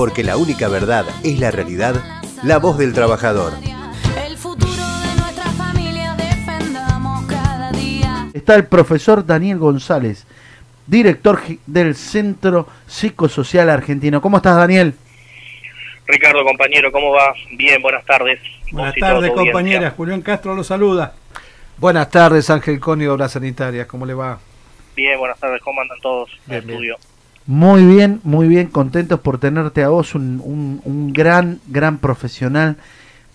porque la única verdad es la realidad, la voz del trabajador. El futuro de nuestra familia defendamos cada día. Está el profesor Daniel González, director del Centro Psicosocial Argentino. ¿Cómo estás, Daniel? Ricardo, compañero, ¿cómo va? Bien, buenas tardes. Buenas tardes, compañeras. Julián Castro los saluda. Buenas tardes, Ángel Coni, Obras Sanitarias, ¿cómo le va? Bien, buenas tardes, ¿cómo andan todos en Bien, el bien. Muy bien, muy bien, contentos por tenerte a vos, un, un- gran, gran profesional,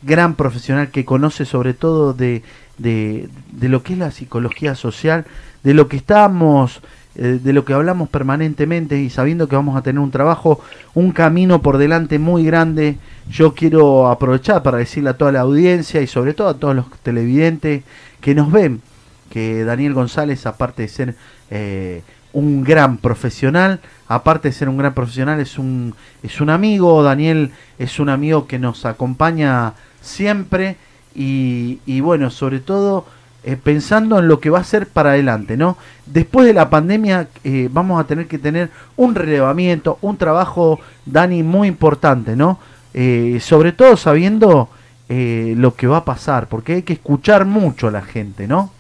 gran profesional que conoce sobre todo de, de, de lo que es la psicología social, de lo que estamos, eh, de lo que hablamos permanentemente y sabiendo que vamos a tener un trabajo, un camino por delante muy grande. Yo quiero aprovechar para decirle a toda la audiencia y sobre todo a todos los televidentes que nos ven, que Daniel González, aparte de ser eh, un gran profesional, aparte de ser un gran profesional, es un, es un amigo, Daniel es un amigo que nos acompaña siempre y, bueno, sobre todo eh, pensando en lo que va a ser para adelante, ¿no? Después de la pandemia eh, vamos a tener que tener un relevamiento, un trabajo, Dani, muy importante, ¿no? Eh, sobre todo sabiendo eh, lo que va a pasar, porque hay que escuchar mucho a la gente, ¿no?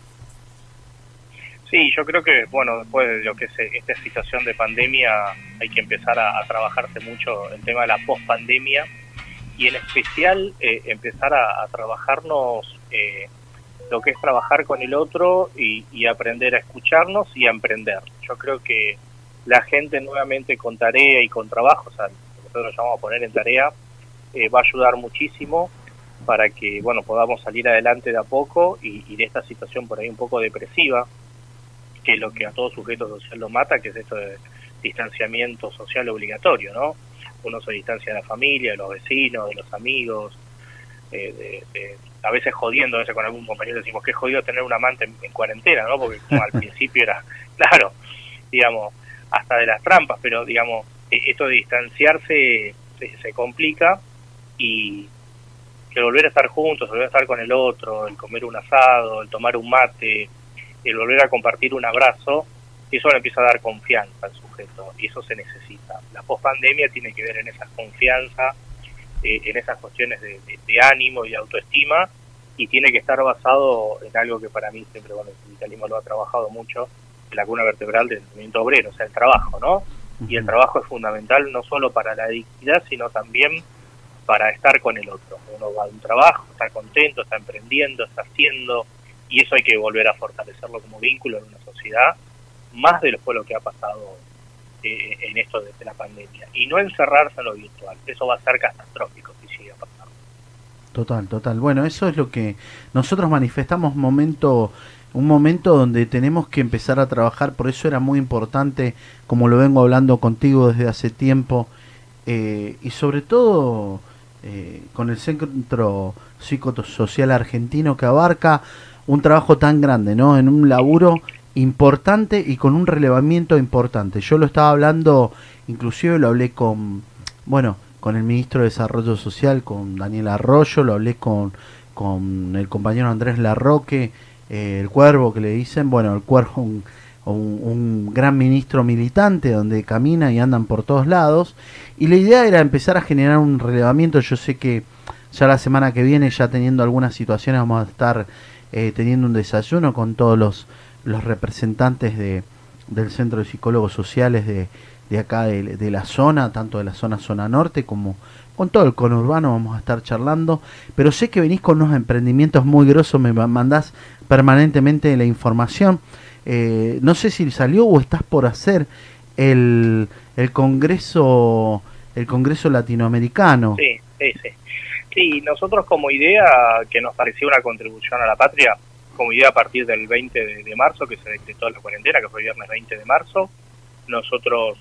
Sí, yo creo que, bueno, después de lo que es esta situación de pandemia, hay que empezar a, trabajarse mucho el tema de la pospandemia y en especial eh, empezar a, trabajarnos eh, lo que es trabajar con el otro y, aprender a escucharnos y a emprender. Yo creo que la gente nuevamente con tarea y con trabajo, o sea, nosotros llamamos a poner en tarea, eh, va a ayudar muchísimo para que, bueno, podamos salir adelante de a poco y de esta situación por ahí un poco depresiva, que es lo que a todo sujeto social lo mata, que es esto de distanciamiento social obligatorio, ¿no? Uno se distancia de la familia, de los vecinos, de los amigos, eh, de, de- a veces jodiendo, a veces con algún compañero decimos que jodido tener un amante en, en cuarentena, ¿no? Porque como al principio era, claro, digamos, hasta de las trampas, pero digamos, eh, esto de distanciarse se, se complica y el volver a estar juntos, el volver a estar con el otro, el comer un asado, el tomar un mate, el volver a compartir un abrazo, eso le empieza a dar confianza al sujeto y eso se necesita. La pospandemia tiene que ver en esa confianza, eh, en esas cuestiones de, de- de ánimo y de autoestima y tiene que estar basado en algo que para mí siempre, bueno, el sindicalismo lo ha trabajado mucho, la cuna vertebral del movimiento obrero, o sea, el trabajo, ¿no? Y el trabajo es fundamental no solo para la dignidad, sino también para estar con el otro. Uno va a un trabajo, está contento, está emprendiendo, está haciendo, y eso hay que volver a fortalecerlo como vínculo en una sociedad, más de lo, fue lo que ha pasado eh, en esto de, de la pandemia. Y no encerrarse en lo virtual, eso va a ser catastrófico si sigue pasando. Total, total. Bueno, eso es lo que nosotros manifestamos momento, un momento donde tenemos que empezar a trabajar, por eso era muy importante, como lo vengo hablando contigo desde hace tiempo, eh, y sobre todo eh, con el Centro Psicosocial Argentino que abarca un trabajo tan grande, ¿no? En un laburo importante y con un relevamiento importante. Yo lo estaba hablando, inclusive lo hablé con, bueno, con el ministro de Desarrollo Social, con Daniel Arroyo, lo hablé con, con el compañero Andrés Larroque, eh, el Cuervo que le dicen, bueno, el Cuervo un, un, un gran ministro militante donde camina y andan por todos lados, y la idea era empezar a generar un relevamiento, yo sé que ya la semana que viene, ya teniendo algunas situaciones, vamos a estar eh, teniendo un desayuno con todos los, los representantes de, del Centro de Psicólogos Sociales de, de acá de, de la zona, tanto de la zona zona norte como con todo el conurbano vamos a estar charlando, pero sé que venís con unos emprendimientos muy grosos, me ma- mandás permanentemente la información. Eh, no sé si salió o estás por hacer el, el congreso el congreso latinoamericano. Sí, sí, sí. Sí, nosotros como idea, que nos parecía una contribución a la patria, como idea a partir del 20 de, marzo, que se decretó la cuarentena, que fue viernes 20 de marzo, nosotros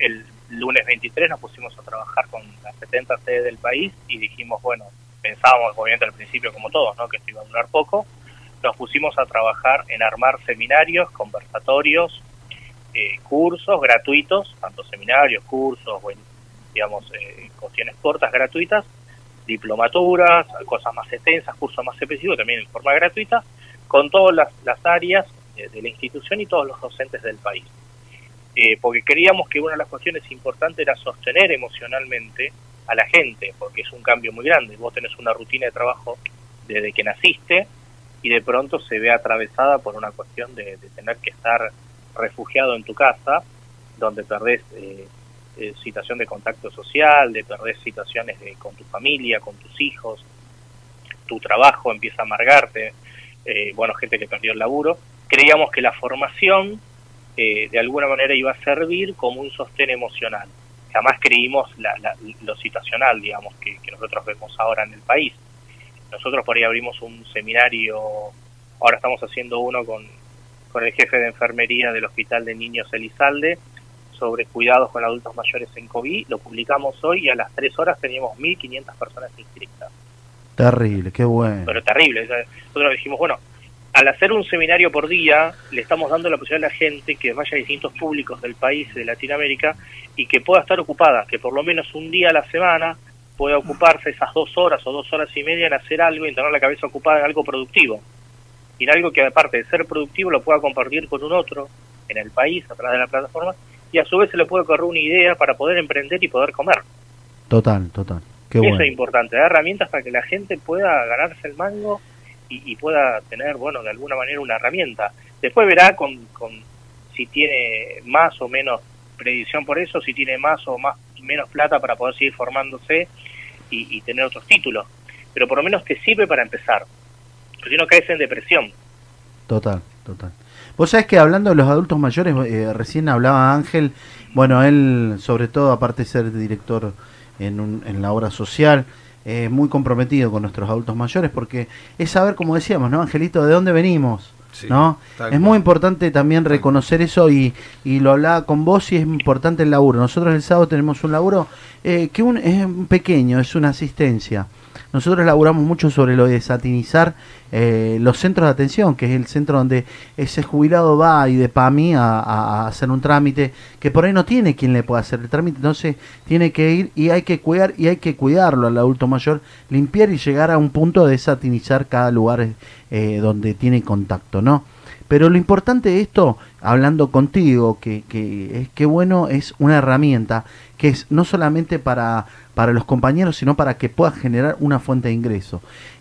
el lunes 23 nos pusimos a trabajar con las 70 sedes del país y dijimos, bueno, pensábamos obviamente al principio como todos, ¿no? que esto iba a durar poco, nos pusimos a trabajar en armar seminarios, conversatorios, eh, cursos gratuitos, tanto seminarios, cursos, bueno, digamos, eh, cuestiones cortas gratuitas, diplomaturas, cosas más extensas, cursos más específicos, también en forma gratuita, con todas las, las áreas de, de la institución y todos los docentes del país. eh, porque creíamos que una de las cuestiones importantes era sostener emocionalmente a la gente, porque es un cambio muy grande. Vos tenés una rutina de trabajo desde que naciste y de pronto se ve atravesada por una cuestión de, de tener que estar refugiado en tu casa, donde perdés eh, eh, situación de contacto social, de perdés situaciones de, con tu familia, con tus hijos, tu trabajo empieza a amargarte, eh, bueno, gente que perdió el laburo. Creíamos que la formación eh, de alguna manera iba a servir como un sostén emocional. Jamás creímos la, la- lo situacional, digamos, que, que nosotros vemos ahora en el país. Nosotros por ahí abrimos un seminario, ahora estamos haciendo uno con, con el jefe de enfermería del Hospital de Niños Elizalde sobre cuidados con adultos mayores en COVID. Lo publicamos hoy y a las 3 horas teníamos 1.500 personas inscritas Terrible, qué bueno. pero terrible. Nosotros dijimos, bueno, al hacer un seminario por día, le estamos dando la posibilidad a la gente que vaya a distintos públicos del país, de Latinoamérica, y que pueda estar ocupada, que por lo menos un día a la semana pueda ocuparse esas dos horas o dos horas y media en hacer algo y tener la cabeza ocupada en algo productivo. Y en algo que aparte de ser productivo lo pueda compartir con un otro en el país a través de la plataforma y a su vez se le puede correr una idea para poder emprender y poder comer. Total, total. Qué Eso bueno. es importante, dar herramientas para que la gente pueda ganarse el mango y, y pueda tener, bueno, de alguna manera una herramienta. Después verá con, con si tiene más o menos predicción por eso, si tiene más o más menos plata para poder seguir formándose y, y tener otros títulos. Pero por lo menos te sirve para empezar. Porque si no caes en depresión. Total, total. Vos sabés que hablando de los adultos mayores, eh, recién hablaba Ángel, bueno, él sobre todo, aparte de ser director en, un- en la obra social, eh, muy comprometido con nuestros adultos mayores, porque es saber, como decíamos, ¿no, Angelito, de dónde venimos? Sí, ¿no? Es cual. muy importante también reconocer eso y, y lo hablaba con vos y es importante el laburo. Nosotros el sábado tenemos un laburo eh, que un, es pequeño, es una asistencia. Nosotros laburamos mucho sobre lo de satinizar eh, los centros de atención, que es el centro donde ese jubilado va y de PAMI a, a- hacer un trámite que por ahí no tiene quien le pueda hacer el trámite, entonces tiene que ir y hay que cuidar y hay que cuidarlo al adulto mayor, limpiar y llegar a un punto de satinizar cada lugar eh, donde tiene contacto, ¿no? Pero lo importante de esto, hablando contigo, que, que es que bueno, es una herramienta que es no solamente para, para los compañeros, sino para que pueda generar una fuente de ingreso.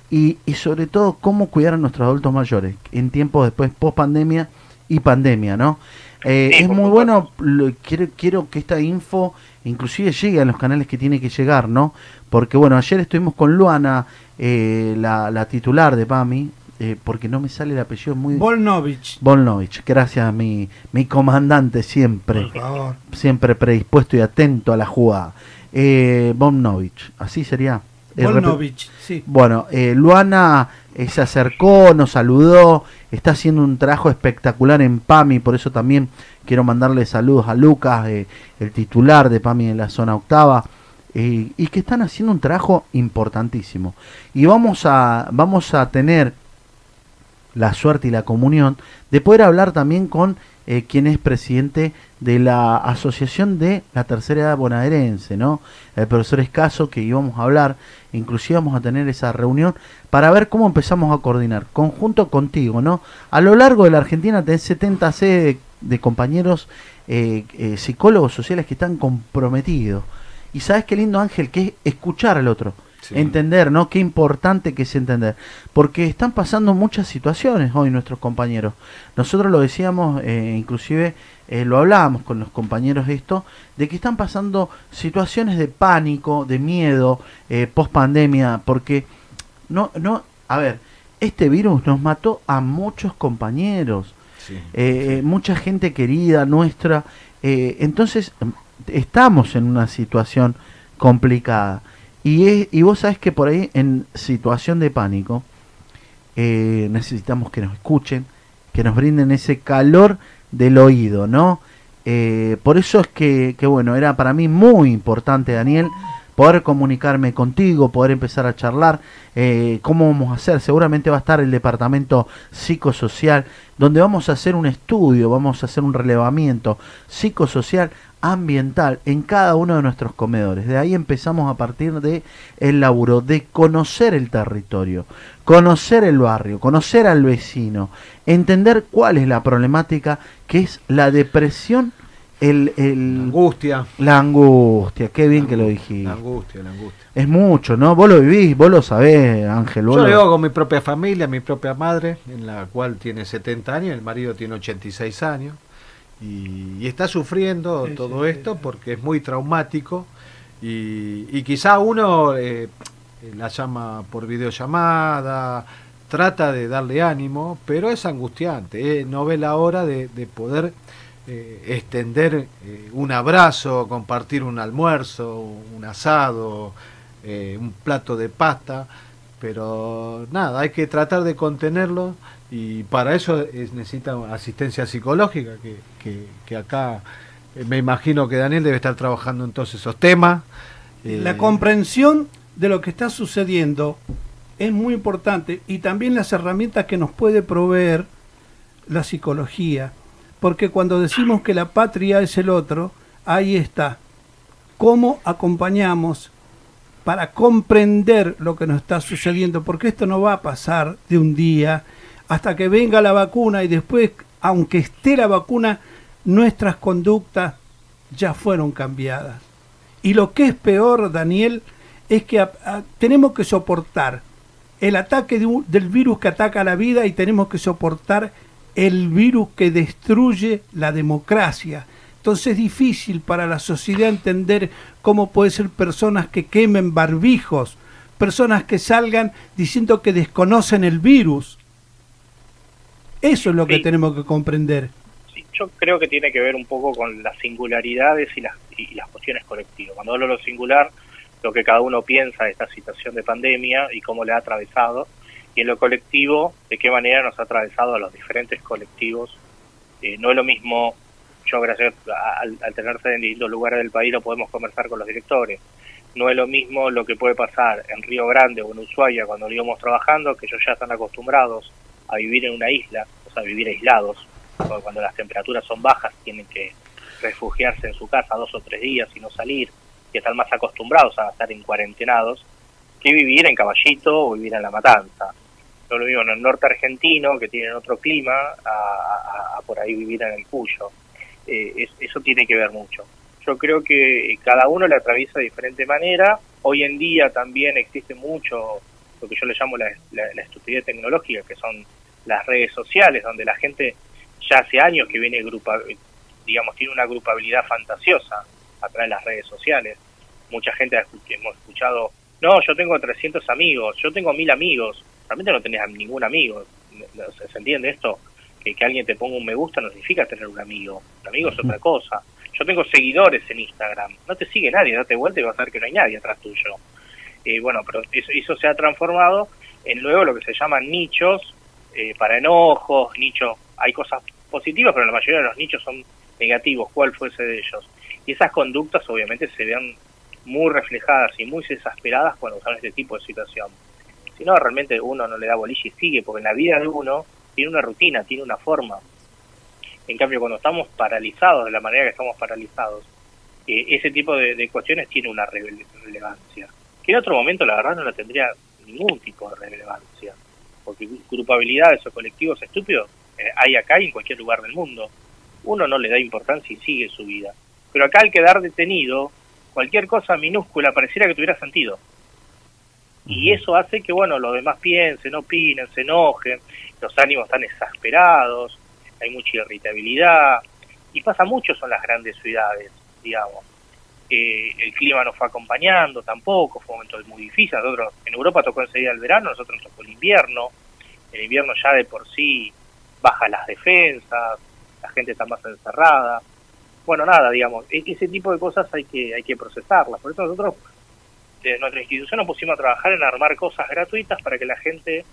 Y, y sobre todo, cómo cuidar a nuestros adultos mayores en tiempos después post pandemia y pandemia, ¿no? Eh, Sí, es muy bueno, lo- quiero, quiero que esta info inclusive llegue a los canales que tiene que llegar, ¿no? Porque bueno, ayer estuvimos con Luana, eh, la, la titular de PAMI, eh, porque no me sale el apellido muy... Volnovich. Volnovich, gracias a mi, mi comandante siempre, Por favor. siempre predispuesto y atento a la jugada. Eh, Volnovich, así sería. Volnovich, sí. bueno, eh, Luana eh, se acercó, nos saludó, está haciendo un trabajo espectacular en PAMI, por eso también quiero mandarle saludos a Lucas, eh, el titular de PAMI en la zona octava, y que están haciendo un trabajo importantísimo. Y vamos a, vamos a tener la suerte y la comunión de poder hablar también con eh, quien es presidente de la Asociación de la Tercera Edad Bonaerense, ¿no? El profesor Escaso, que íbamos a hablar, inclusive vamos a tener esa reunión para ver cómo empezamos a coordinar, conjunto contigo, ¿no? A lo largo de la Argentina tenés 70 C de, de compañeros eh, eh, psicólogos sociales que están comprometidos. Y sabes qué lindo Ángel, que es escuchar al otro. Sí. Entender, ¿no? Qué importante que es entender. Porque están pasando muchas situaciones hoy nuestros compañeros. Nosotros lo decíamos, eh, inclusive eh, lo hablábamos con los compañeros esto, de que están pasando situaciones de pánico, de miedo, eh, post pandemia, porque no, no, a ver, este virus nos mató a muchos compañeros, Sí, eh, eh, mucha gente querida nuestra, eh, entonces em, estamos en una situación complicada. Y, es- y vos sabés que por ahí en situación de pánico eh, necesitamos que nos escuchen, que nos brinden ese calor del oído, ¿no? Eh, por eso es que, que, bueno, era para mí muy importante, Daniel, poder comunicarme contigo, poder empezar a charlar, eh, cómo vamos a hacer. Seguramente va a estar el departamento psicosocial, donde vamos a hacer un estudio, vamos a hacer un relevamiento psicosocial ambiental en cada uno de nuestros comedores. De ahí empezamos a partir de el laburo de conocer el territorio, conocer el barrio, conocer al vecino, entender cuál es la problemática que es la depresión el, La el, angustia. la angustia, qué bien que lo dijiste. La angustia, la angustia. Es mucho, ¿no? Vos lo vivís, vos lo sabés, Ángel. Yo lo- lo vivo con mi propia familia, mi propia madre, en la cual tiene 70 años, el marido tiene 86 años, y, y está sufriendo Sí, todo sí, esto sí. porque es muy traumático, y, y quizá uno eh, la llama por videollamada, trata de darle ánimo, pero es angustiante, eh, no ve la hora de, de poder eh, extender eh, un abrazo, compartir un almuerzo, un asado, eh, un plato de pasta, pero nada, hay que tratar de contenerlo y para eso es, necesita asistencia psicológica, que, que, que acá eh, me imagino que Daniel debe estar trabajando en todos esos temas. La comprensión de lo que está sucediendo es muy importante y también las herramientas que nos puede proveer la psicología. Porque cuando decimos que la patria es el otro, ahí está. ¿Cómo acompañamos para comprender lo que nos está sucediendo? Porque esto no va a pasar de un día hasta que venga la vacuna y después, aunque esté la vacuna, nuestras conductas ya fueron cambiadas. Y lo que es peor, Daniel, es que tenemos que soportar el ataque del virus que ataca la vida y tenemos que soportar el virus que destruye la democracia. Entonces es difícil para la sociedad entender cómo puede ser personas que quemen barbijos, personas que salgan diciendo que desconocen el virus. Eso es lo que tenemos que comprender. Sí, yo creo que tiene que ver un poco con las singularidades y las, y las cuestiones colectivas. Cuando hablo de lo singular, lo que cada uno piensa de esta situación de pandemia y cómo le ha atravesado, y en lo colectivo, de qué manera nos ha atravesado a los diferentes colectivos. Eh, no es lo mismo, yo gracias al, al tener sede en distintos lugares del país, lo podemos conversar con los directores. No es lo mismo lo que puede pasar en Río Grande o en Ushuaia cuando íbamos trabajando, que ellos ya están acostumbrados a vivir en una isla, o sea, vivir aislados, cuando las temperaturas son bajas tienen que refugiarse en su casa dos o tres días y no salir, y están más acostumbrados a estar en cuarentenados, que vivir en Caballito o vivir en La Matanza. Lo mismo en el norte argentino, que tienen otro clima, a, por ahí vivir en el Cuyo. Eh, es- eso tiene que ver mucho. Yo creo que cada uno le atraviesa de diferente manera. Hoy en día también existe mucho lo que yo le llamo la, la- la estupidez tecnológica, que son las redes sociales, donde la gente ya hace años que viene grupa, digamos, tiene una grupabilidad fantasiosa a través de las redes sociales. Mucha gente hemos escuchado, no, yo tengo 300 amigos, yo tengo 1000 amigos. Realmente no tenés a ningún amigo. ¿Se entiende esto? Que, que alguien te ponga un me gusta no significa tener un amigo. Un amigo es otra cosa. Yo tengo seguidores en Instagram. No te sigue nadie, date vuelta y vas a ver que no hay nadie atrás tuyo. Eh, bueno, pero eso, eso se ha transformado en luego lo que se llaman nichos eh, para enojos, nichos, hay cosas positivas, pero la mayoría de los nichos son negativos, cuál fuese de ellos. Y esas conductas obviamente se ven muy reflejadas y muy exasperadas cuando son este tipo de situación. Si no, realmente uno no le da bolilla y sigue, porque en la vida de uno tiene una rutina, tiene una forma. En cambio, cuando estamos paralizados de la manera que estamos paralizados, eh, ese tipo de, de cuestiones tiene una rele- relevancia. Que en otro momento, la verdad, no la tendría ningún tipo de relevancia. Porque grupabilidades o colectivos estúpidos eh, hay acá y en cualquier lugar del mundo. Uno no le da importancia y sigue su vida. Pero acá al quedar detenido, cualquier cosa minúscula pareciera que tuviera sentido. Y eso hace que, bueno, los demás piensen, opinen, se enojen, los ánimos están exasperados, hay mucha irritabilidad, y pasa mucho en las grandes ciudades, digamos. Eh, el clima no fue acompañando tampoco, fue un momento muy difícil. Nosotros, en Europa tocó enseguida el verano, nosotros nos tocó el invierno. El invierno ya de por sí baja las defensas, la gente está más encerrada. Bueno, nada, digamos, e- ese tipo de cosas hay que, hay que procesarlas. Por eso nosotros, nuestra institución, nos pusimos a trabajar en armar cosas gratuitas para que la gente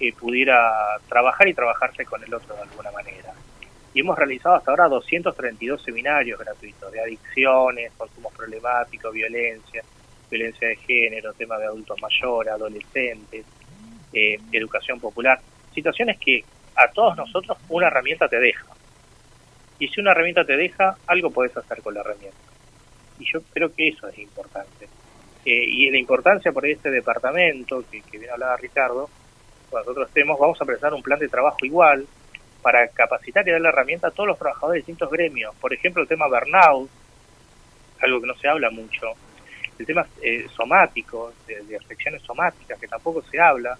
eh, pudiera trabajar y trabajarse con el otro de alguna manera. Y hemos realizado hasta ahora 232 seminarios gratuitos de adicciones, consumos problemáticos, violencia, violencia de género, tema de adultos mayores, adolescentes, eh, educación popular. Situaciones que a todos nosotros una herramienta te deja. Y si una herramienta te deja, algo podés hacer con la herramienta. Y yo creo que eso es importante. Eh, y la importancia por este departamento, que, que bien hablaba Ricardo, cuando nosotros estemos, vamos a presentar un plan de trabajo igual, para capacitar y darle herramienta a todos los trabajadores de distintos gremios. Por ejemplo, el tema burnout, algo que no se habla mucho. El tema eh, somático, de, de afecciones somáticas, que tampoco se habla.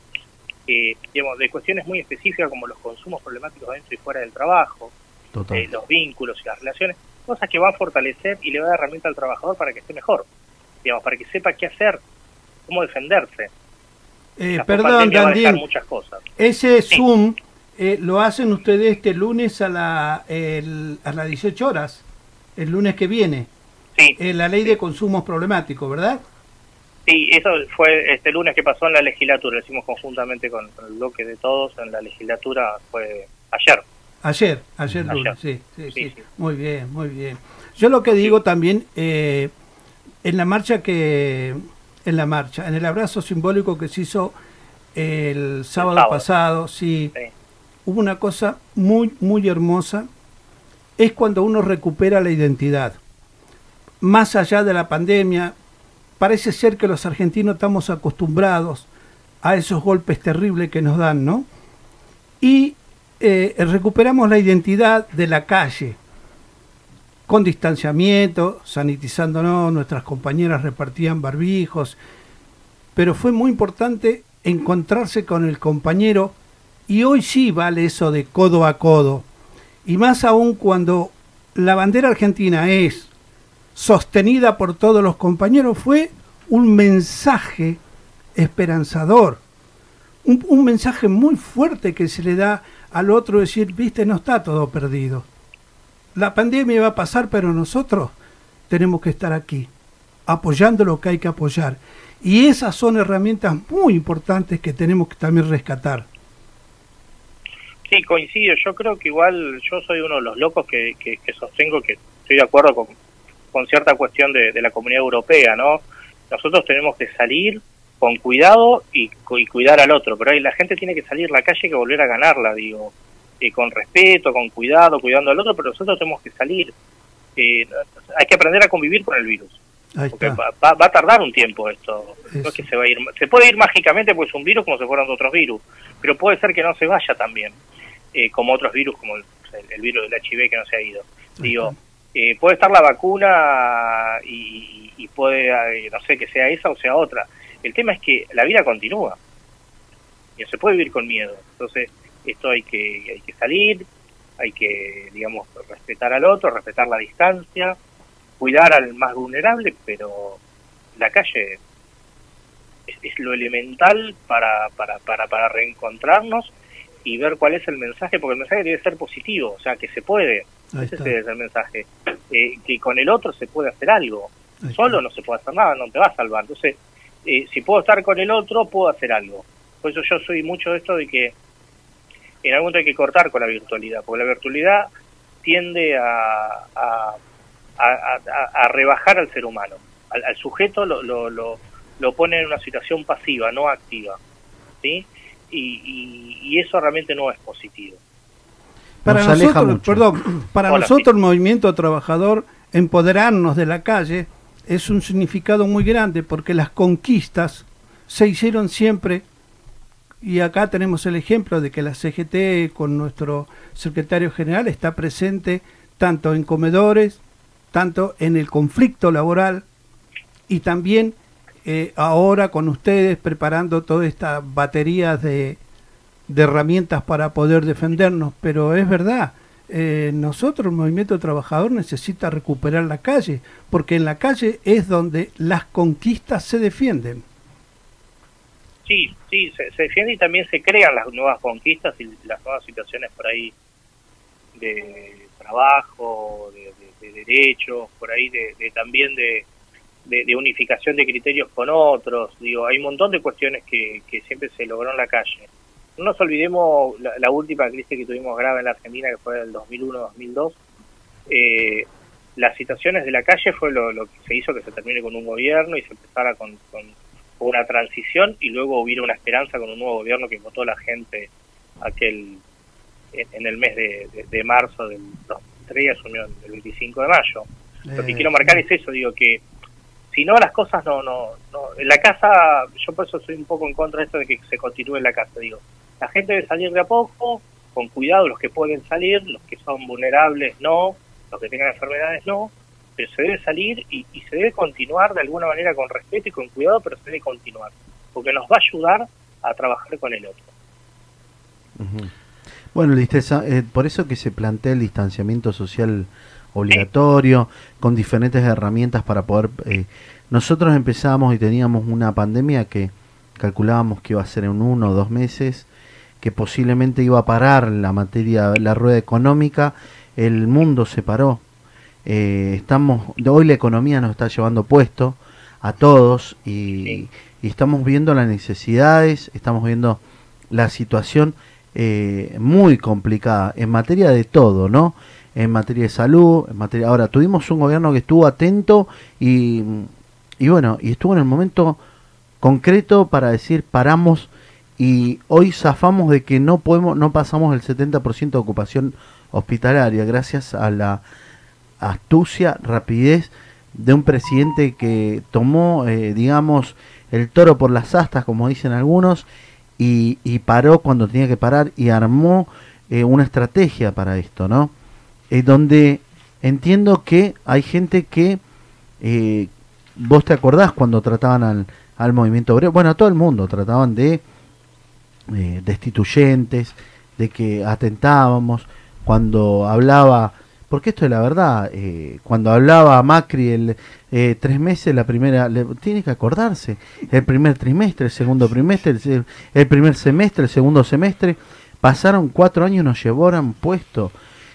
Eh, digamos, de cuestiones muy específicas como los consumos problemáticos dentro y fuera del trabajo, eh, los vínculos y las relaciones, cosas que van a fortalecer y le va a dar herramienta al trabajador para que esté mejor, digamos, para que sepa qué hacer, cómo defenderse. Eh, perdón, Dandín, muchas cosas. ese Zoom eh, lo hacen ustedes este lunes a, la, el- a las 18 horas, el lunes que viene. Sí, Eh, la ley de consumos problemáticos, ¿verdad? sí, eso fue este lunes que pasó en la legislatura, lo hicimos conjuntamente con el bloque de todos en la legislatura, fue ayer. Ayer, ayer lunes, sí, sí, Sí, sí. sí. Muy bien, muy bien. Yo lo que digo también, eh, en la marcha que, en la marcha, en el abrazo simbólico que se hizo el sábado, sábado. pasado, sí, Sí. hubo una cosa muy, muy hermosa, es cuando uno recupera la identidad. Más allá de la pandemia, parece ser que los argentinos estamos acostumbrados a esos golpes terribles que nos dan, ¿no? Y eh, recuperamos la identidad de la calle, con distanciamiento, sanitizándonos, nuestras compañeras repartían barbijos, pero fue muy importante encontrarse con el compañero y hoy sí vale eso de codo a codo. Y más aún cuando la bandera argentina es sostenida por todos los compañeros, fue un mensaje esperanzador. Un, un mensaje muy fuerte que se le da al otro, decir, viste, no está todo perdido. La pandemia va a pasar, pero nosotros tenemos que estar aquí, apoyando lo que hay que apoyar. Y esas son herramientas muy importantes que tenemos que también rescatar. Sí, coincido. Yo creo que igual yo soy uno de los locos que, que, sostengo que estoy de acuerdo con, con cierta cuestión de, la comunidad europea, ¿no? Nosotros tenemos que salir con cuidado y, y cuidar al otro, pero ahí la gente tiene que salir a la calle que volver a ganarla, digo, eh, con respeto, con cuidado, cuidando al otro, pero nosotros tenemos que salir. Eh, hay que aprender a convivir con el virus, porque va, va- va a tardar un tiempo esto. No es que se va a ir, se puede ir mágicamente porque es un virus como si fueran otros virus, pero puede ser que no se vaya también, eh, como otros virus, como el, el virus del HIV que no se ha ido. Digo, eh, puede estar la vacuna y, y puede, eh, no sé, que sea esa o sea otra. El tema es que la vida continúa y no se puede vivir con miedo. Entonces, esto hay que, hay que salir, hay que, digamos, respetar al otro, respetar la distancia, cuidar al más vulnerable, pero la calle es, es lo elemental para, para, para, para reencontrarnos y ver cuál es el mensaje, porque el mensaje debe ser positivo, o sea, que se puede, ese ser el mensaje, eh, que con el otro se puede hacer algo, Ahí solo está. no se puede hacer nada, no te va a salvar, entonces, eh, si puedo estar con el otro, puedo hacer algo. Por eso yo soy mucho de esto de que en algún momento hay que cortar con la virtualidad, porque la virtualidad tiende a, a, a, a- a rebajar al ser humano, al, al sujeto lo, lo, lo, lo pone en una situación pasiva, no activa, ¿sí? Y, y, y eso realmente no es positivo. Para Nos aleja nosotros, mucho. perdón, para Hola, nosotros sí. el movimiento trabajador, empoderarnos de la calle es un significado muy grande porque las conquistas se hicieron siempre y acá tenemos el ejemplo de que la CGT con nuestro secretario general está presente tanto en comedores, tanto en el conflicto laboral y también eh, ahora con ustedes preparando toda esta batería de, herramientas para poder defendernos, pero es verdad, eh, nosotros, el movimiento trabajador, necesita recuperar la calle, porque en la calle es donde las conquistas se defienden. Sí, sí, se, se defiende y también se crean las nuevas conquistas y las nuevas situaciones por ahí de trabajo, de, de- de derechos, por ahí de, de también de unificación de criterios con otros. Digo, hay un montón de cuestiones que, que siempre se logró en la calle. No nos olvidemos la, la última crisis que tuvimos grave en la Argentina, que fue el 2001-2002. Eh, las situaciones de la calle fue lo, lo que se hizo que se termine con un gobierno y se empezara con, con una transición y luego hubiera una esperanza con un nuevo gobierno que votó la gente aquel en, el mes de, de- de marzo del 2003 asumió el 25 de mayo. Lo que Eh, quiero marcar es eso, digo que si no las cosas no, no, no, en la casa, yo por eso soy un poco en contra de esto de que se continúe en la casa, digo, la gente debe salir de a poco, con cuidado, los que pueden salir, los que son vulnerables no, los que tengan enfermedades no, se debe salir y, y se debe continuar de alguna manera con respeto y con cuidado, pero se debe continuar, porque nos va a ayudar a trabajar con el otro. Bueno, Listeza, eh, por eso que se plantea el distanciamiento social obligatorio, con diferentes herramientas para poder... eh, nosotros empezamos y teníamos una pandemia que calculábamos que iba a ser en uno o dos meses, que posiblemente iba a parar la materia, la rueda económica, el mundo se paró. Eh, estamos, hoy la economía nos está llevando puesto a todos y, Sí. y estamos viendo las necesidades, estamos viendo la situación eh, muy complicada en materia de todo, ¿no? En materia de salud, en materia... Ahora, tuvimos un gobierno que estuvo atento y, y bueno, y estuvo en el momento concreto para decir paramos y hoy zafamos de que no podemos, no pasamos el 70% de ocupación hospitalaria gracias a la astucia, rapidez de un presidente que tomó, eh, digamos, el toro por las astas, como dicen algunos, y, paró cuando tenía que parar y armó eh, una estrategia para esto, ¿no? Eh, donde entiendo que hay gente que, eh, vos te acordás cuando trataban al, al movimiento obrero, bueno, a todo el mundo, trataban de destituyentes, de que atentábamos, cuando hablaba, porque esto es la verdad, eh, cuando hablaba Macri el eh, tres meses, la primera, tiene que acordarse, el primer trimestre, el segundo trimestre, el, primer semestre, el segundo semestre, pasaron cuatro años nos llevaron puesto.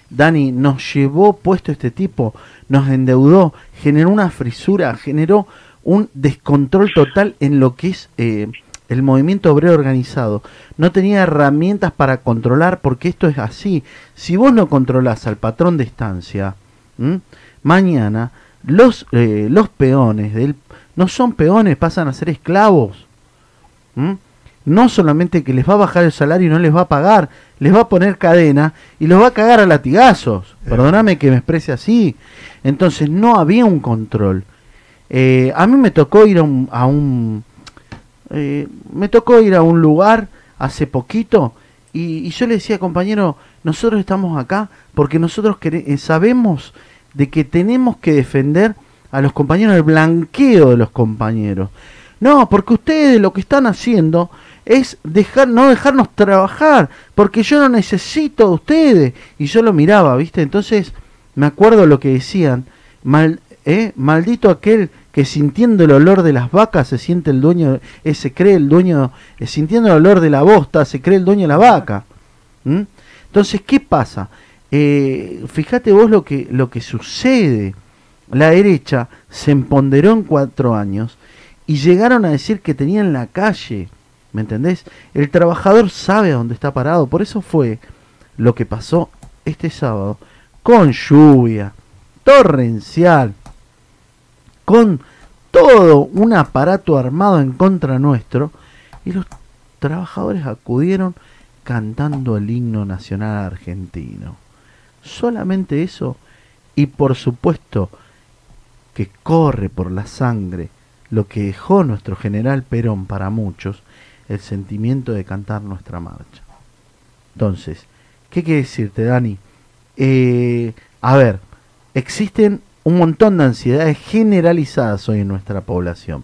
Dani, nos llevó puesto este tipo, nos endeudó, generó una frisura, generó un descontrol total en lo que es eh, el movimiento obrero organizado. No tenía herramientas para controlar porque esto es así. Si vos no controlás al patrón de estancia, ¿m? mañana los, eh, los peones del, no son peones, pasan a ser esclavos. ¿m? No solamente que les va a bajar el salario y no les va a pagar, les va a poner cadena y los va a cagar a latigazos. Perdóname que me exprese así. Entonces no había un control. Eh, a mí me tocó ir a un, a un eh, me tocó ir a un lugar hace poquito y, yo le decía compañero nosotros estamos acá porque nosotros eh, sabemos de que tenemos que defender a los compañeros el blanqueo de los compañeros no porque ustedes lo que están haciendo es dejar no dejarnos trabajar porque yo no necesito de ustedes y yo lo miraba viste entonces me acuerdo lo que decían mal ¿eh? maldito aquel que sintiendo el olor de las vacas se siente el dueño, eh, se cree el dueño, eh, sintiendo el olor de la bosta, se cree el dueño de la vaca. Entonces, ¿qué pasa? Eh, fíjate vos lo que, lo que sucede. La derecha se empoderó en cuatro años y llegaron a decir que tenían la calle. ¿Me entendés? El trabajador sabe a dónde está parado. Por eso fue lo que pasó este sábado con lluvia torrencial, con todo un aparato armado en contra nuestro, y los trabajadores acudieron cantando el himno nacional argentino. Solamente eso, y por supuesto que corre por la sangre lo que dejó nuestro general Perón para muchos, el sentimiento de cantar nuestra marcha. Entonces, ¿qué quiere decirte, Dani? Eh, a ver, existen un montón de ansiedades generalizadas hoy en nuestra población.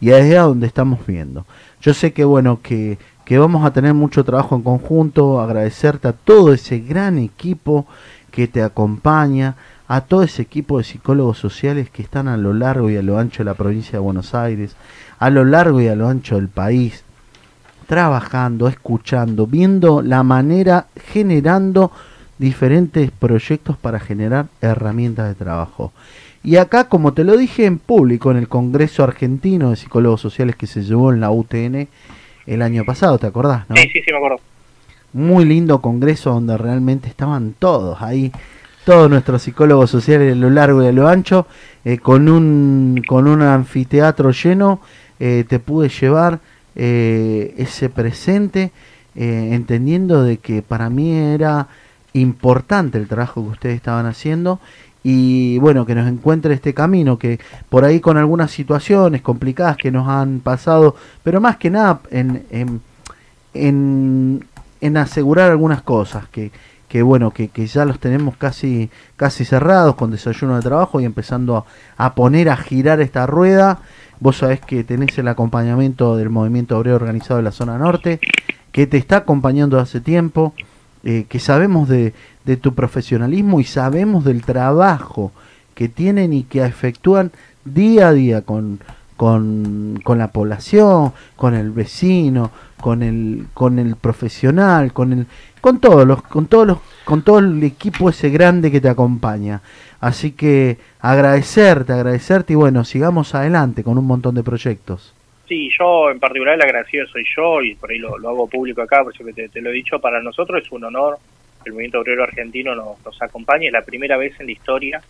Y es a donde estamos viendo. Yo sé que bueno, que, que vamos a tener mucho trabajo en conjunto, agradecerte a todo ese gran equipo que te acompaña, a todo ese equipo de psicólogos sociales que están a lo largo y a lo ancho de la provincia de Buenos Aires, a lo largo y a lo ancho del país, trabajando, escuchando, viendo la manera, generando diferentes proyectos para generar herramientas de trabajo. Y acá, como te lo dije en público, en el Congreso Argentino de Psicólogos Sociales que se llevó en la UTN el año pasado, ¿te acordás? No? Sí, sí, sí, me acuerdo. Muy lindo congreso donde realmente estaban todos ahí, todos nuestros psicólogos sociales a lo largo y a lo ancho, eh, con, un, con un anfiteatro lleno, eh, te pude llevar eh, ese presente, entendiendo de que para mí era importante el trabajo que ustedes estaban haciendo y bueno, que nos encuentre este camino, que por ahí con algunas situaciones complicadas que nos han pasado, pero más que nada en, en, en, asegurar algunas cosas que, que bueno, que, que ya los tenemos casi, casi cerrados con desayuno de trabajo y empezando a, a poner a girar esta rueda. Vos sabés que tenés el acompañamiento del movimiento obrero organizado de la zona norte, que te está acompañando hace tiempo, eh, que sabemos de, de tu profesionalismo y sabemos del trabajo que tienen y que efectúan día a día con, con, con la población, con el vecino, con el, con el profesional, con el, con todos los, con todos los, con todo el equipo ese grande que te acompaña. Así que agradecerte, agradecerte y bueno, sigamos adelante con un montón de proyectos. Sí, yo en particular el agradecido soy yo y por ahí lo, lo hago público acá, por eso que te, te lo he dicho, para nosotros es un honor que el movimiento obrero argentino nos, nos acompañe, es la primera vez en la historia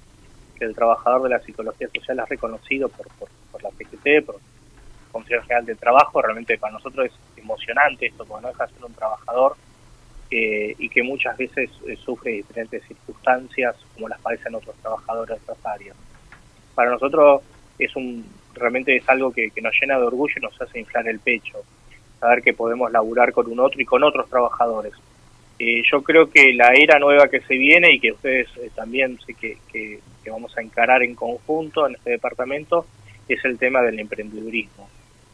que el trabajador de la psicología social es reconocido por, por, por la PGT, por Consejo General del Trabajo, realmente para nosotros es emocionante esto, porque no deja de ser un trabajador eh, y que muchas veces eh, sufre diferentes circunstancias como las padecen otros trabajadores de otras áreas. Para nosotros es un realmente es algo que, que nos llena de orgullo y nos hace inflar el pecho, saber que podemos laburar con un otro y con otros trabajadores. Eh, yo creo que la era nueva que se viene y que ustedes eh, también sé que, vamos a encarar en conjunto en este departamento es el tema del emprendedurismo.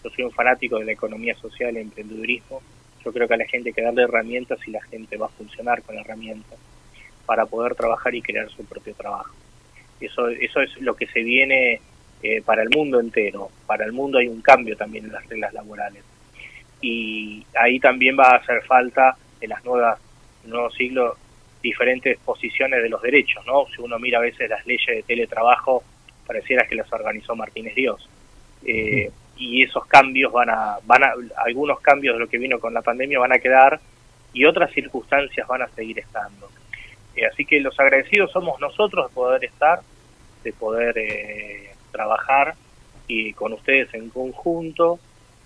Yo soy un fanático de la economía social y el emprendedurismo. Yo creo que a la gente hay que darle herramientas y la gente va a funcionar con herramientas para poder trabajar y crear su propio trabajo. Eso, eso es lo que se viene eh, para el mundo entero. Para el mundo hay un cambio también en las reglas laborales. Y ahí también va a hacer falta en las nuevas, nuevos siglos diferentes posiciones de los derechos, ¿no? Si uno mira a veces las leyes de teletrabajo, pareciera que las organizó Martínez Dios. Eh, y esos cambios van a, van a, algunos cambios de lo que vino con la pandemia van a quedar y otras circunstancias van a seguir estando. Eh, así que los agradecidos somos nosotros de poder estar, de poder eh, trabajar y con ustedes en conjunto.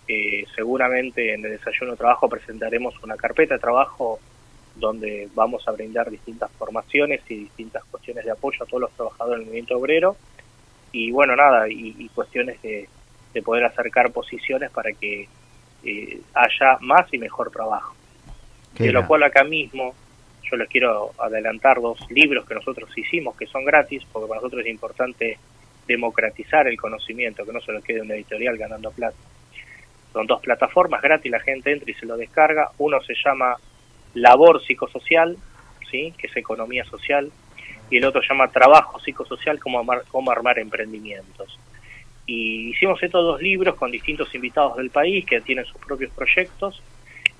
Eh, seguramente en el desayuno de trabajo presentaremos una carpeta de trabajo donde vamos a brindar distintas formaciones y distintas cuestiones de apoyo a todos los trabajadores del movimiento obrero y bueno nada y, y cuestiones de, de, poder acercar posiciones para que eh, haya más y mejor trabajo Qué de lo cual acá mismo yo les quiero adelantar dos libros que nosotros hicimos que son gratis porque para nosotros es importante democratizar el conocimiento que no se lo quede una editorial ganando plata. Son dos plataformas gratis la gente entra y se lo descarga. Uno se llama labor psicosocial sí que es economía social y el otro se llama trabajo psicosocial cómo armar, cómo armar emprendimientos. Y hicimos estos dos libros con distintos invitados del país que tienen sus propios proyectos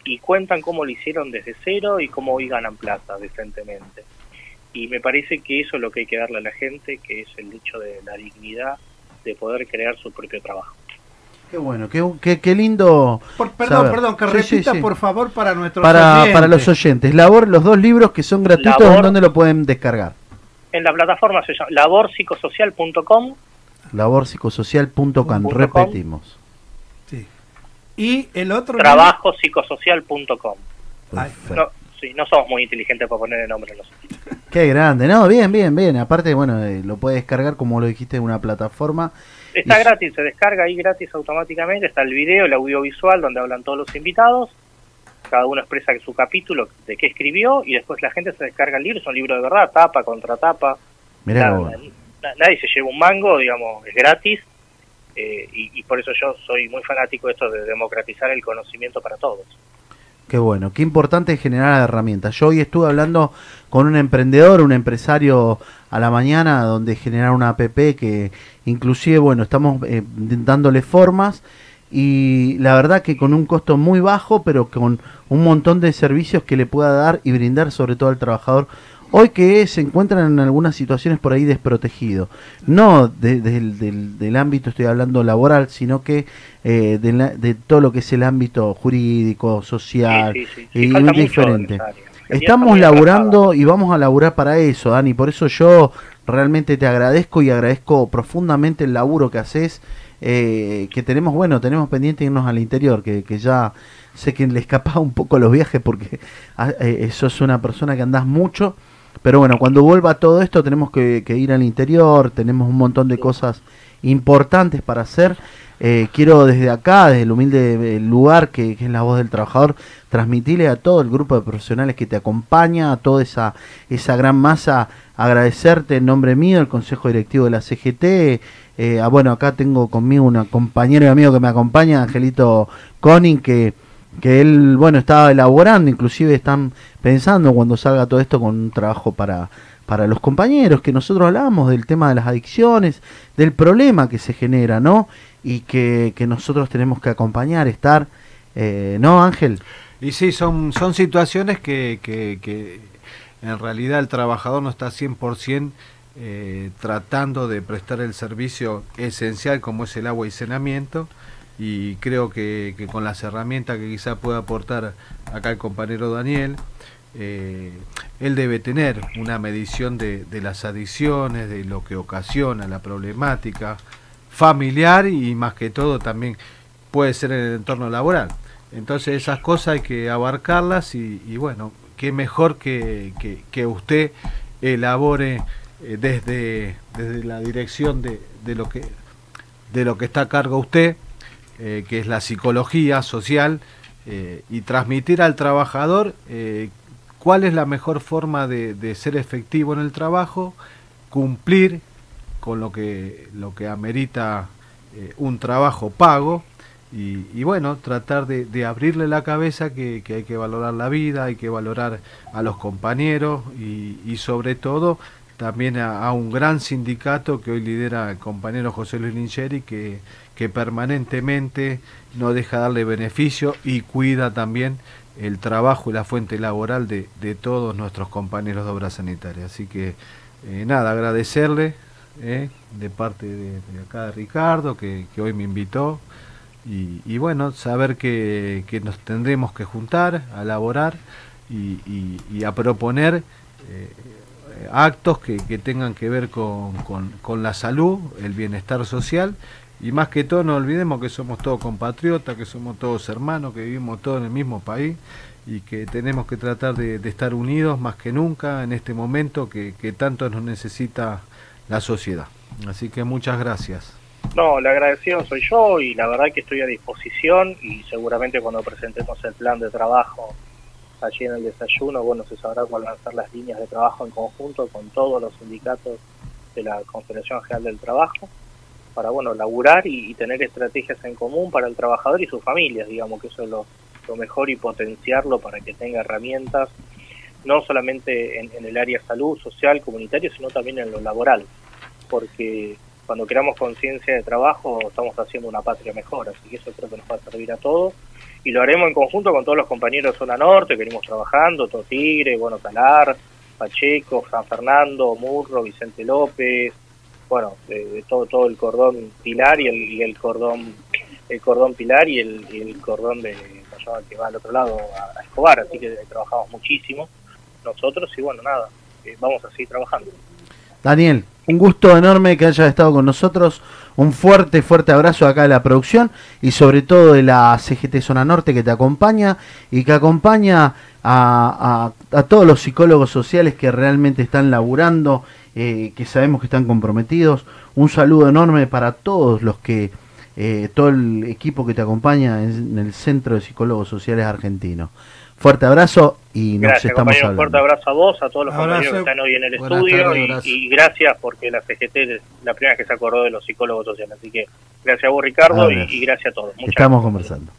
y cuentan cómo lo hicieron desde cero y cómo hoy ganan plata decentemente. Y me parece que eso es lo que hay que darle a la gente, que es el hecho de la dignidad de poder crear su propio trabajo. Qué bueno, qué, qué, qué lindo. Por- perdón, saber. perdón, que Sí, repita sí, sí. por favor para nuestros Para, oyentes. para los oyentes. Labor, los dos libros que son gratuitos, Labor. ¿en dónde lo pueden descargar? En la plataforma se llama laborpsicosocial.com Laborpsicosocial.com, Punto com. repetimos. Sí. Y el otro trabajopsicosocial.com. No, sí, no somos muy inteligentes para poner el nombre en los Qué grande, no, bien, bien, bien. Aparte, bueno, eh, lo puede descargar como lo dijiste en una plataforma. Está Y- gratis, se descarga ahí gratis automáticamente, está el video, el audiovisual donde hablan todos los invitados, cada uno expresa su capítulo de qué escribió y después la gente se descarga el libro, es un libro de verdad, tapa contra tapa, Mirá, nadie se lleva un mango, digamos, es gratis. Eh, y, y por eso yo soy muy fanático de esto de democratizar el conocimiento para todos. Qué bueno, qué importante es generar herramientas. Yo hoy estuve hablando con un emprendedor, un empresario a la mañana, donde generar una app que inclusive, bueno, estamos eh, dándole formas y la verdad que con un costo muy bajo, pero con un montón de servicios que le pueda dar y brindar sobre todo al trabajador. Hoy que se encuentran en algunas situaciones por ahí desprotegido. No de- del, del- del ámbito, estoy hablando laboral, sino que eh, de, la- de todo lo que es el ámbito jurídico, social Sí, sí, sí, sí, y mucho diferente. Estamos muy laburando y vamos a laburar para eso, Dani. Por eso yo realmente te agradezco y agradezco profundamente el laburo que haces. eh, que tenemos, bueno, tenemos pendiente irnos al interior, que, que ya sé que le escapaba un poco los viajes porque ah, eh, sos una persona que andás mucho. Pero bueno, cuando vuelva todo esto tenemos que, que ir al interior, tenemos un montón de cosas importantes para hacer. Eh, quiero desde acá, desde el humilde eh, lugar que, que es la voz del trabajador, transmitirle a todo el grupo de profesionales que te acompaña, a toda esa, esa gran masa, agradecerte en nombre mío, el Consejo Directivo de la CGT. eh, ah, bueno, acá tengo conmigo un compañero y amigo que me acompaña, Angelito Conin, que, que él, bueno, estaba elaborando, inclusive están pensando cuando salga todo esto con un trabajo para, para los compañeros, que nosotros hablamos del tema de las adicciones, del problema que se genera, ¿no? Y que, que nosotros tenemos que acompañar, estar, eh, ¿no, Ángel? Y sí, son, son situaciones que, que, que en realidad el trabajador no está 100% eh, tratando de prestar el servicio esencial como es el agua y saneamiento y creo que, con las herramientas que quizá pueda aportar acá el compañero Daniel, eh, él debe tener una medición de, las adicciones, de lo que ocasiona la problemática familiar y más que todo también puede ser en el entorno laboral. Entonces esas cosas hay que abarcarlas y, y bueno, qué mejor que, que, que usted elabore eh, desde, desde la dirección de, de, lo que, de lo que está a cargo usted, eh, que es la psicología social, eh, y transmitir al trabajador eh, cuál es la mejor forma de, ser efectivo en el trabajo, cumplir con lo que, lo que amerita un trabajo pago y, bueno, tratar de, abrirle la cabeza que, hay que valorar la vida, hay que valorar a los compañeros y, sobre todo también a, un gran sindicato que hoy lidera el compañero José Luis Lincheri que, que permanentemente no deja darle beneficio y cuida también el trabajo y la fuente laboral de, de todos nuestros compañeros de obra sanitaria. Así que eh, nada, agradecerle eh, de parte de, acá de Ricardo que, que hoy me invitó y, bueno, saber que, que, nos tendremos que juntar a elaborar y, y, y a proponer eh, actos que, que, tengan que ver con, con, con la salud, el bienestar social y más que todo no olvidemos que somos todos compatriotas, que somos todos hermanos, que vivimos todos en el mismo país y que tenemos que tratar de, estar unidos más que nunca en este momento que, que, tanto nos necesita la sociedad. Así que muchas gracias. No, el agradecido soy yo y la verdad que estoy a disposición y seguramente cuando presentemos el plan de trabajo allí en el desayuno, bueno, se sabrá cuáles van a ser las líneas de trabajo en conjunto con todos los sindicatos de la Confederación General del Trabajo para bueno laburar y, tener estrategias en común para el trabajador y sus familias, digamos que eso es lo, lo mejor y potenciarlo para que tenga herramientas no solamente en, en, el área salud, social, comunitario, sino también en lo laboral, porque cuando creamos conciencia de trabajo estamos haciendo una patria mejor, así que eso creo que nos va a servir a todos. Y lo haremos en conjunto con todos los compañeros de Zona Norte que venimos trabajando, Tigre, bueno, Calar, Pacheco, San Fernando, Murro, Vicente López, bueno, de, todo todo el cordón pilar y el, el cordón el cordón pilar y el, el cordón de que va al otro lado a, Escobar, así que trabajamos muchísimo nosotros y bueno, nada, eh, vamos a seguir trabajando. Daniel, un gusto enorme que hayas estado con nosotros, un fuerte, fuerte abrazo acá de la producción y sobre todo de la CGT Zona Norte que te acompaña y que acompaña a, a todos los psicólogos sociales que realmente están laburando eh, que sabemos que están comprometidos. Un saludo enorme para todos los que, eh, todo el equipo que te acompaña en, el Centro de Psicólogos Sociales Argentino. Fuerte abrazo y nos gracias, estamos hablando. Fuerte abrazo a vos, a todos los abrazo. compañeros que están hoy en el Buenas estudio tardes, y, y, gracias porque la CGT es la primera que se acordó de los psicólogos sociales. Así que gracias a vos Ricardo y, y, gracias a todos. Muchas estamos conversando.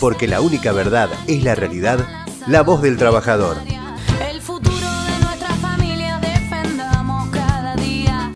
Porque la única verdad es la realidad, la voz del trabajador.